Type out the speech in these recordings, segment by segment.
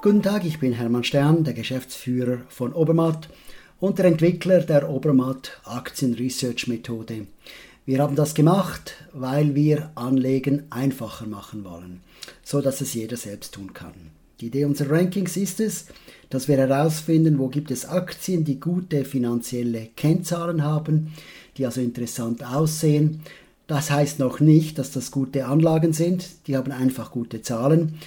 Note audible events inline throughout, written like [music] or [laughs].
Guten Tag, ich bin Hermann Stern, der Geschäftsführer von Obermatt und der Entwickler der Obermatt Aktien Research Methode. Wir haben das gemacht, weil wir Anlegen einfacher machen wollen, so dass es jeder selbst tun kann. Die Idee unserer Rankings ist es, dass wir herausfinden, wo gibt es Aktien, die gute finanzielle Kennzahlen haben, die also interessant aussehen. Das heißt noch nicht, dass das gute Anlagen sind, die haben einfach gute Zahlen.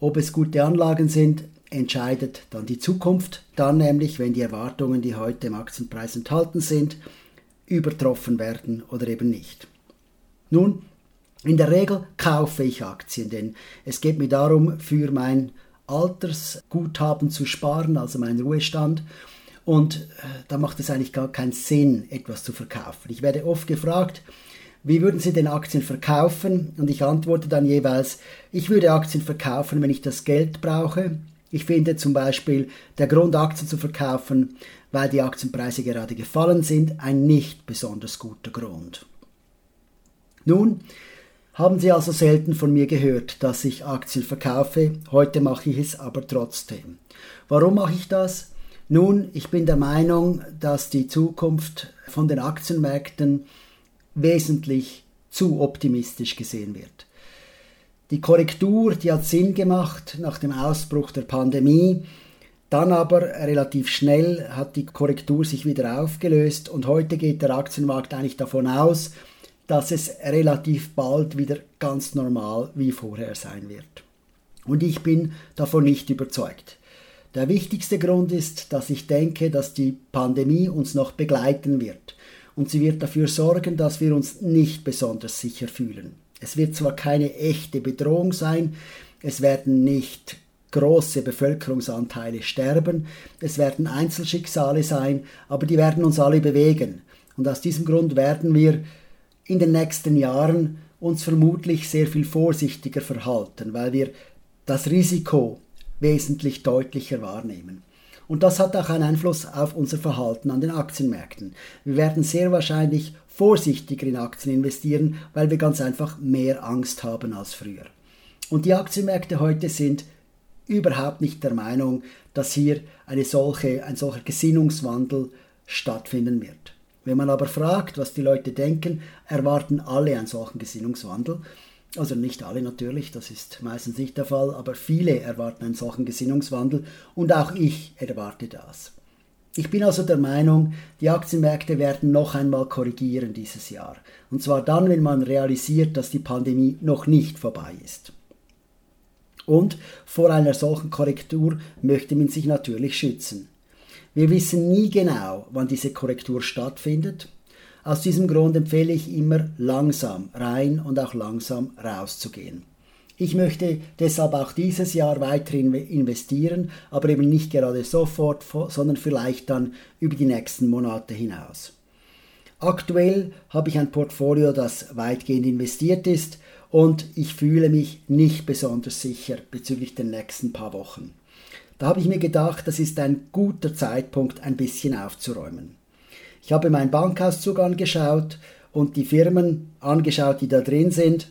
Ob es gute Anlagen sind, entscheidet dann die Zukunft, dann nämlich, wenn die Erwartungen, die heute im Aktienpreis enthalten sind, übertroffen werden oder eben nicht. Nun, in der Regel kaufe ich Aktien, denn es geht mir darum, für mein Altersguthaben zu sparen, also meinen Ruhestand. Und äh, da macht es eigentlich gar keinen Sinn, etwas zu verkaufen. Ich werde oft gefragt, wie würden Sie denn Aktien verkaufen? Und ich antworte dann jeweils, ich würde Aktien verkaufen, wenn ich das Geld brauche. Ich finde zum Beispiel, der Grund, Aktien zu verkaufen, weil die Aktienpreise gerade gefallen sind, ein nicht besonders guter Grund. Nun, haben Sie also selten von mir gehört, dass ich Aktien verkaufe, heute mache ich es aber trotzdem. Warum mache ich das? Nun, ich bin der Meinung, dass die Zukunft von den Aktienmärkten wesentlich zu optimistisch gesehen wird. Die Korrektur, die hat Sinn gemacht nach dem Ausbruch der Pandemie, dann aber relativ schnell hat die Korrektur sich wieder aufgelöst und heute geht der Aktienmarkt eigentlich davon aus, dass es relativ bald wieder ganz normal wie vorher sein wird. Und ich bin davon nicht überzeugt. Der wichtigste Grund ist, dass ich denke, dass die Pandemie uns noch begleiten wird und sie wird dafür sorgen, dass wir uns nicht besonders sicher fühlen. Es wird zwar keine echte Bedrohung sein, es werden nicht große Bevölkerungsanteile sterben, es werden Einzelschicksale sein, aber die werden uns alle bewegen. Und aus diesem Grund werden wir in den nächsten Jahren uns vermutlich sehr viel vorsichtiger verhalten, weil wir das Risiko wesentlich deutlicher wahrnehmen. Und das hat auch einen Einfluss auf unser Verhalten an den Aktienmärkten. Wir werden sehr wahrscheinlich vorsichtiger in Aktien investieren, weil wir ganz einfach mehr Angst haben als früher. Und die Aktienmärkte heute sind überhaupt nicht der Meinung, dass hier eine solche, ein solcher Gesinnungswandel stattfinden wird. Wenn man aber fragt, was die Leute denken, erwarten alle einen solchen Gesinnungswandel. Also nicht alle natürlich, das ist meistens nicht der Fall, aber viele erwarten einen solchen Gesinnungswandel und auch ich erwarte das. Ich bin also der Meinung, die Aktienmärkte werden noch einmal korrigieren dieses Jahr. Und zwar dann, wenn man realisiert, dass die Pandemie noch nicht vorbei ist. Und vor einer solchen Korrektur möchte man sich natürlich schützen. Wir wissen nie genau, wann diese Korrektur stattfindet aus diesem Grund empfehle ich immer langsam rein und auch langsam rauszugehen. Ich möchte deshalb auch dieses Jahr weiter investieren, aber eben nicht gerade sofort, sondern vielleicht dann über die nächsten Monate hinaus. Aktuell habe ich ein Portfolio, das weitgehend investiert ist und ich fühle mich nicht besonders sicher bezüglich den nächsten paar Wochen. Da habe ich mir gedacht, das ist ein guter Zeitpunkt, ein bisschen aufzuräumen. Ich habe meinen Bankauszug angeschaut und die Firmen angeschaut, die da drin sind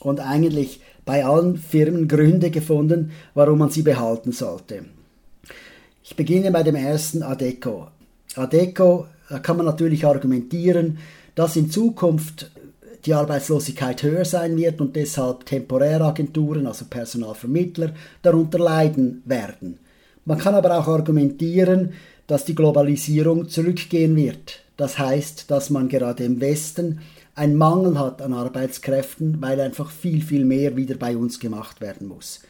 und eigentlich bei allen Firmen Gründe gefunden, warum man sie behalten sollte. Ich beginne bei dem ersten Adeco. Adeco, kann man natürlich argumentieren, dass in Zukunft die Arbeitslosigkeit höher sein wird und deshalb Temporäragenturen, also Personalvermittler, darunter leiden werden. Man kann aber auch argumentieren, dass die Globalisierung zurückgehen wird. Das heißt, dass man gerade im Westen einen Mangel hat an Arbeitskräften, weil einfach viel, viel mehr wieder bei uns gemacht werden muss.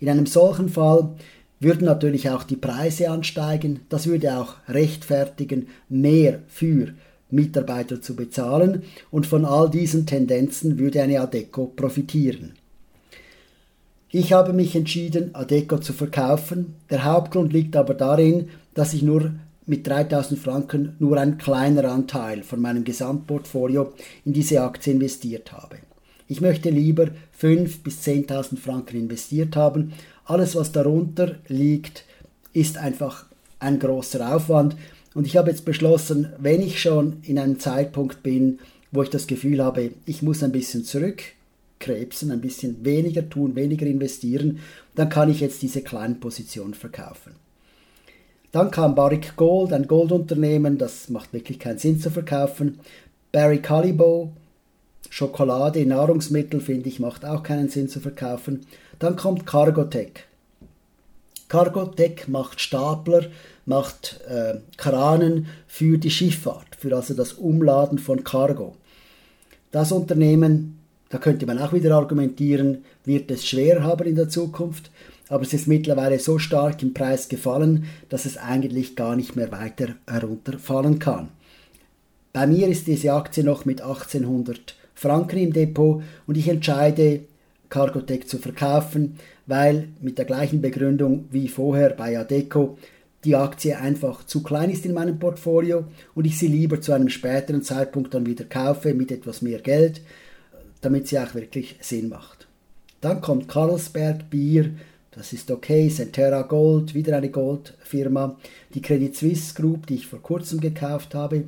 In einem solchen Fall würden natürlich auch die Preise ansteigen. Das würde auch rechtfertigen, mehr für Mitarbeiter zu bezahlen und von all diesen Tendenzen würde eine Adeco profitieren. Ich habe mich entschieden, Adeco zu verkaufen. Der Hauptgrund liegt aber darin, dass ich nur mit 3000 Franken nur ein kleiner Anteil von meinem Gesamtportfolio in diese Aktie investiert habe. Ich möchte lieber 5.000 bis 10.000 Franken investiert haben. Alles, was darunter liegt, ist einfach ein großer Aufwand. Und ich habe jetzt beschlossen, wenn ich schon in einem Zeitpunkt bin, wo ich das Gefühl habe, ich muss ein bisschen zurück, krebsen, ein bisschen weniger tun, weniger investieren, dann kann ich jetzt diese kleinen Positionen verkaufen. Dann kam Barrick Gold, ein Goldunternehmen, das macht wirklich keinen Sinn zu verkaufen. Barry Callebaut, Schokolade, Nahrungsmittel, finde ich, macht auch keinen Sinn zu verkaufen. Dann kommt Cargotec. Cargotec macht Stapler, macht äh, Kranen für die Schifffahrt, für also das Umladen von Cargo. Das Unternehmen, da könnte man auch wieder argumentieren, wird es schwer haben in der Zukunft, aber es ist mittlerweile so stark im Preis gefallen, dass es eigentlich gar nicht mehr weiter herunterfallen kann. Bei mir ist diese Aktie noch mit 1800 Franken im Depot und ich entscheide, Cargotec zu verkaufen, weil mit der gleichen Begründung wie vorher bei Adeco die Aktie einfach zu klein ist in meinem Portfolio und ich sie lieber zu einem späteren Zeitpunkt dann wieder kaufe mit etwas mehr Geld, damit sie auch wirklich Sinn macht. Dann kommt Carlsberg Bier, das ist okay, Centera Gold, wieder eine Goldfirma, die Credit Suisse Group, die ich vor kurzem gekauft habe,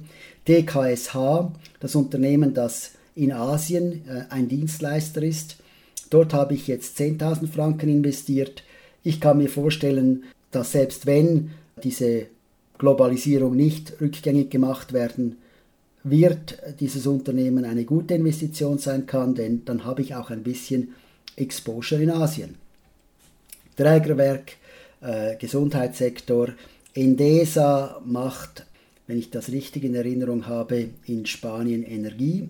DKSH, das Unternehmen, das in Asien äh, ein Dienstleister ist. Dort habe ich jetzt 10.000 Franken investiert. Ich kann mir vorstellen, dass selbst wenn diese Globalisierung nicht rückgängig gemacht werden wird, dieses Unternehmen eine gute Investition sein kann, denn dann habe ich auch ein bisschen Exposure in Asien. Trägerwerk, äh, Gesundheitssektor, Endesa macht, wenn ich das richtig in Erinnerung habe, in Spanien Energie.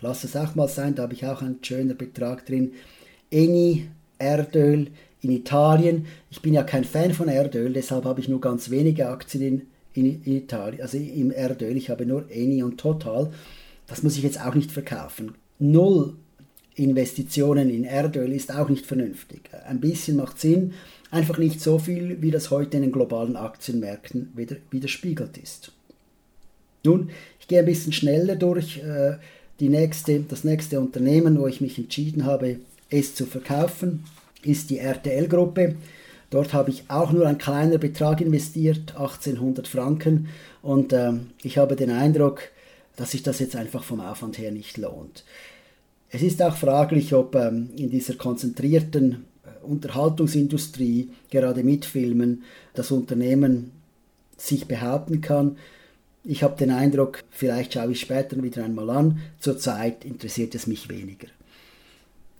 Lass es auch mal sein, da habe ich auch einen schönen Betrag drin. Eni, Erdöl, in Italien. Ich bin ja kein Fan von Erdöl, deshalb habe ich nur ganz wenige Aktien in, in, in Italien, also im Erdöl. Ich habe nur Eni und Total. Das muss ich jetzt auch nicht verkaufen. Null Investitionen in Erdöl ist auch nicht vernünftig. Ein bisschen macht Sinn, einfach nicht so viel, wie das heute in den globalen Aktienmärkten widerspiegelt ist. Nun, ich gehe ein bisschen schneller durch äh, die nächste, das nächste Unternehmen, wo ich mich entschieden habe, es zu verkaufen ist die RTL-Gruppe. Dort habe ich auch nur einen kleinen Betrag investiert, 1800 Franken. Und ähm, ich habe den Eindruck, dass sich das jetzt einfach vom Aufwand her nicht lohnt. Es ist auch fraglich, ob ähm, in dieser konzentrierten äh, Unterhaltungsindustrie, gerade mit Filmen, das Unternehmen sich behaupten kann. Ich habe den Eindruck, vielleicht schaue ich später wieder einmal an, zurzeit interessiert es mich weniger.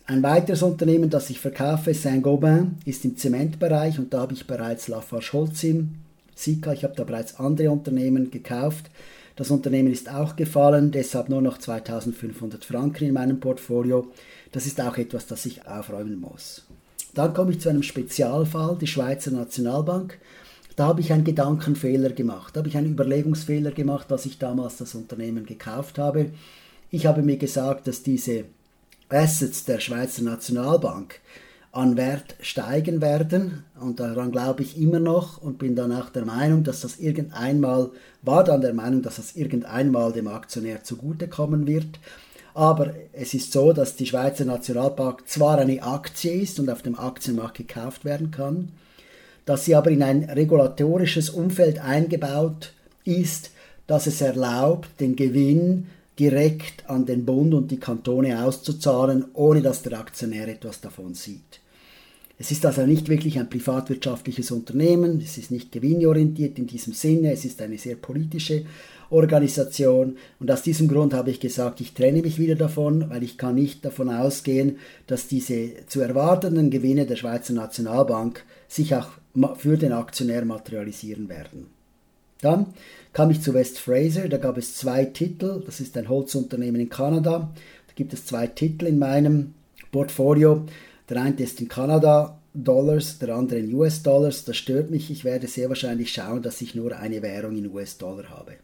Ein weiteres Unternehmen, das ich verkaufe, Saint-Gobain, ist im Zementbereich und da habe ich bereits Lafarge-Holcim, Sika, ich habe da bereits andere Unternehmen gekauft. Das Unternehmen ist auch gefallen, deshalb nur noch 2500 Franken in meinem Portfolio. Das ist auch etwas, das ich aufräumen muss. Dann komme ich zu einem Spezialfall, die Schweizer Nationalbank. Da habe ich einen Gedankenfehler gemacht, da habe ich einen Überlegungsfehler gemacht, als ich damals das Unternehmen gekauft habe. Ich habe mir gesagt, dass diese Assets der Schweizer Nationalbank an Wert steigen werden und daran glaube ich immer noch und bin dann auch der Meinung, dass das irgendeinmal, war dann der Meinung, dass das irgendeinmal dem Aktionär zugutekommen wird. Aber es ist so, dass die Schweizer Nationalbank zwar eine Aktie ist und auf dem Aktienmarkt gekauft werden kann, dass sie aber in ein regulatorisches Umfeld eingebaut ist, das es erlaubt, den Gewinn direkt an den Bund und die Kantone auszuzahlen, ohne dass der Aktionär etwas davon sieht. Es ist also nicht wirklich ein privatwirtschaftliches Unternehmen, es ist nicht gewinnorientiert in diesem Sinne, es ist eine sehr politische Organisation. Und aus diesem Grund habe ich gesagt, ich trenne mich wieder davon, weil ich kann nicht davon ausgehen, dass diese zu erwartenden Gewinne der Schweizer Nationalbank sich auch für den Aktionär materialisieren werden. Dann kam ich zu West Fraser, da gab es zwei Titel, das ist ein Holzunternehmen in Kanada, da gibt es zwei Titel in meinem Portfolio. Der eine ist in Kanada Dollars, der andere in US-Dollars. Das stört mich. Ich werde sehr wahrscheinlich schauen, dass ich nur eine Währung in US-Dollar habe.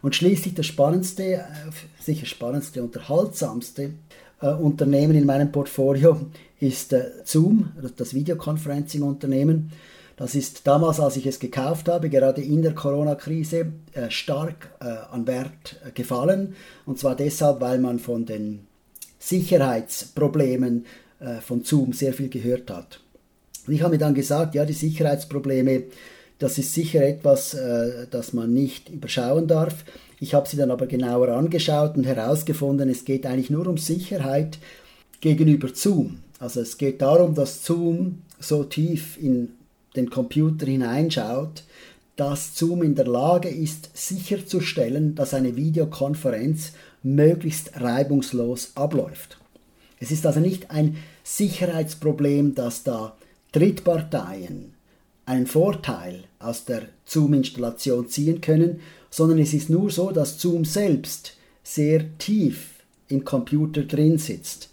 Und schließlich das spannendste, äh, sicher spannendste, unterhaltsamste äh, Unternehmen in meinem Portfolio ist äh, Zoom, das Videoconferencing-Unternehmen. Das ist damals, als ich es gekauft habe, gerade in der Corona-Krise, äh, stark äh, an Wert gefallen. Und zwar deshalb, weil man von den Sicherheitsproblemen von Zoom sehr viel gehört hat. Und ich habe mir dann gesagt, ja, die Sicherheitsprobleme, das ist sicher etwas, das man nicht überschauen darf. Ich habe sie dann aber genauer angeschaut und herausgefunden, es geht eigentlich nur um Sicherheit gegenüber Zoom. Also es geht darum, dass Zoom so tief in den Computer hineinschaut, dass Zoom in der Lage ist, sicherzustellen, dass eine Videokonferenz möglichst reibungslos abläuft. Es ist also nicht ein Sicherheitsproblem, dass da Drittparteien einen Vorteil aus der Zoom-Installation ziehen können, sondern es ist nur so, dass Zoom selbst sehr tief im Computer drin sitzt.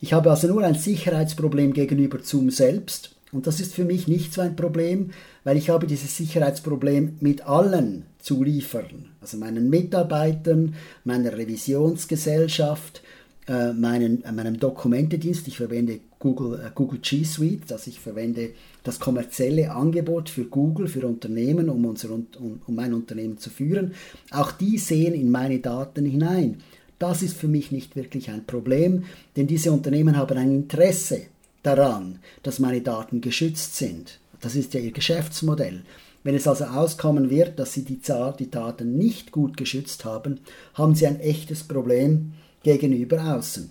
Ich habe also nur ein Sicherheitsproblem gegenüber Zoom selbst und das ist für mich nicht so ein Problem, weil ich habe dieses Sicherheitsproblem mit allen Zulieferern, also meinen Mitarbeitern, meiner Revisionsgesellschaft, äh, meinen, äh, meinem Dokumentedienst. Ich verwende Google, äh, Google G Suite, also ich verwende das kommerzielle Angebot für Google, für Unternehmen, um, unser, um, um mein Unternehmen zu führen. Auch die sehen in meine Daten hinein. Das ist für mich nicht wirklich ein Problem, denn diese Unternehmen haben ein Interesse daran, dass meine Daten geschützt sind. Das ist ja ihr Geschäftsmodell. Wenn es also auskommen wird, dass sie die, die Daten nicht gut geschützt haben, haben sie ein echtes Problem gegenüber außen.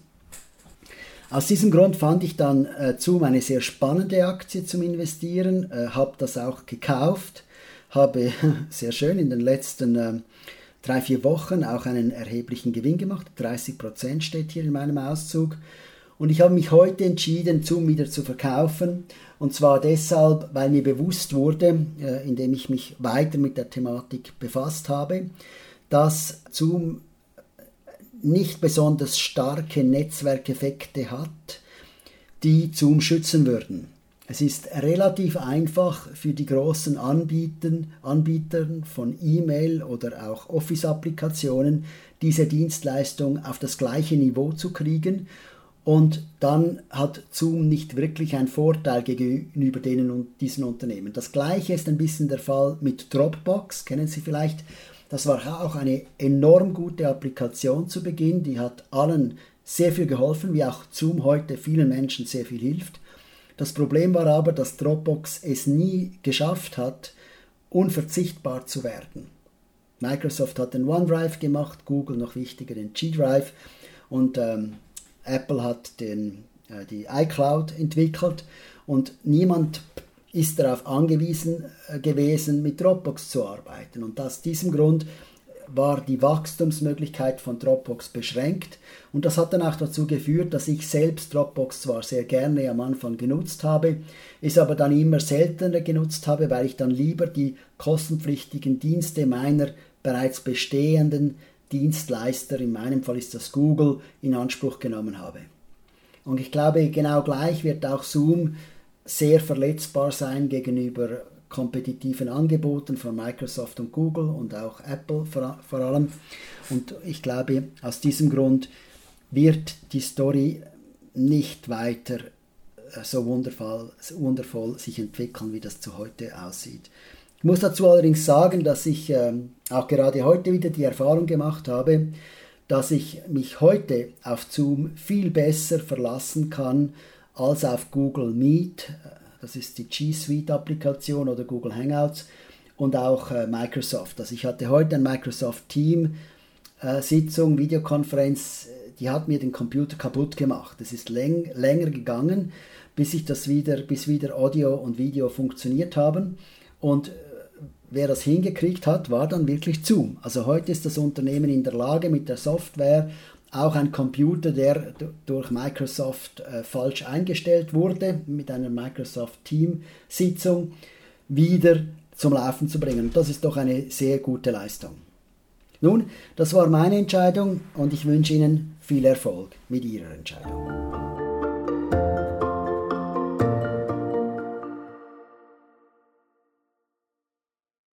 Aus diesem Grund fand ich dann äh, Zoom eine sehr spannende Aktie zum Investieren, äh, habe das auch gekauft, habe [laughs] sehr schön in den letzten äh, drei, vier Wochen auch einen erheblichen Gewinn gemacht. 30 Prozent steht hier in meinem Auszug. Und ich habe mich heute entschieden, Zoom wieder zu verkaufen. Und zwar deshalb, weil mir bewusst wurde, äh, indem ich mich weiter mit der Thematik befasst habe, dass Zoom nicht besonders starke Netzwerkeffekte hat, die Zoom schützen würden. Es ist relativ einfach für die großen Anbieten, Anbieter von E-Mail oder auch Office-Applikationen diese Dienstleistung auf das gleiche Niveau zu kriegen und dann hat Zoom nicht wirklich einen Vorteil gegenüber denen und diesen Unternehmen. Das gleiche ist ein bisschen der Fall mit Dropbox, kennen Sie vielleicht. Das war auch eine enorm gute Applikation zu Beginn, die hat allen sehr viel geholfen, wie auch Zoom heute vielen Menschen sehr viel hilft. Das Problem war aber, dass Dropbox es nie geschafft hat, unverzichtbar zu werden. Microsoft hat den OneDrive gemacht, Google noch wichtiger den G-Drive und ähm, Apple hat den, äh, die iCloud entwickelt und niemand ist darauf angewiesen äh, gewesen, mit Dropbox zu arbeiten. Und aus diesem Grund war die Wachstumsmöglichkeit von Dropbox beschränkt und das hat dann auch dazu geführt, dass ich selbst Dropbox zwar sehr gerne am Anfang genutzt habe, es aber dann immer seltener genutzt habe, weil ich dann lieber die kostenpflichtigen Dienste meiner bereits bestehenden Dienstleister, in meinem Fall ist das Google, in Anspruch genommen habe. Und ich glaube, genau gleich wird auch Zoom sehr verletzbar sein gegenüber kompetitiven Angeboten von Microsoft und Google und auch Apple vor, allem. Und ich glaube, aus diesem Grund wird die Story nicht weiter äh, so wundervoll, wundervoll sich entwickeln, wie das zu heute aussieht. Ich muss dazu allerdings sagen, dass ich ähm, auch gerade heute wieder die Erfahrung gemacht habe, dass ich mich heute auf Zoom viel besser verlassen kann als auf Google Meet, das ist die G Suite-Applikation oder Google Hangouts und auch äh, Microsoft. Also ich hatte heute ein Microsoft Team äh, Videokonferenz, die hat mir den Computer kaputt gemacht. Es ist läng länger gegangen, bis ich das wieder, bis wieder Audio und Video funktioniert haben. Und äh, wer das hingekriegt hat, war dann wirklich Zoom. Also heute ist das Unternehmen in der Lage, mit der Software auch ein Computer, der durch Microsoft äh, falsch eingestellt wurde, mit einer Microsoft Team-Sitzung wieder zum Laufen zu bringen. Das ist doch eine sehr gute Leistung. Nun, das war meine Entscheidung und ich wünsche Ihnen viel Erfolg mit Ihrer Entscheidung.